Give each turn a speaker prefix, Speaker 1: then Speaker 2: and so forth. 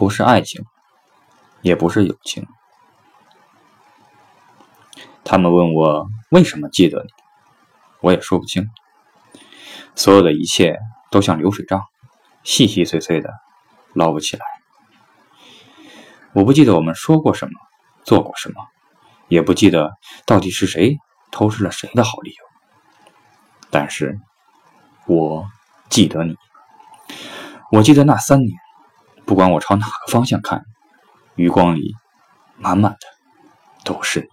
Speaker 1: 不是爱情，也不是友情。他们问我为什么记得你，我也说不清。所有的一切都像流水账，细细碎碎的，捞不起来。我不记得我们说过什么，做过什么，也不记得到底是谁偷吃了谁的好理由。但是，我记得你，我记得那三年，不管我朝哪个方向看，余光里满满的都是你。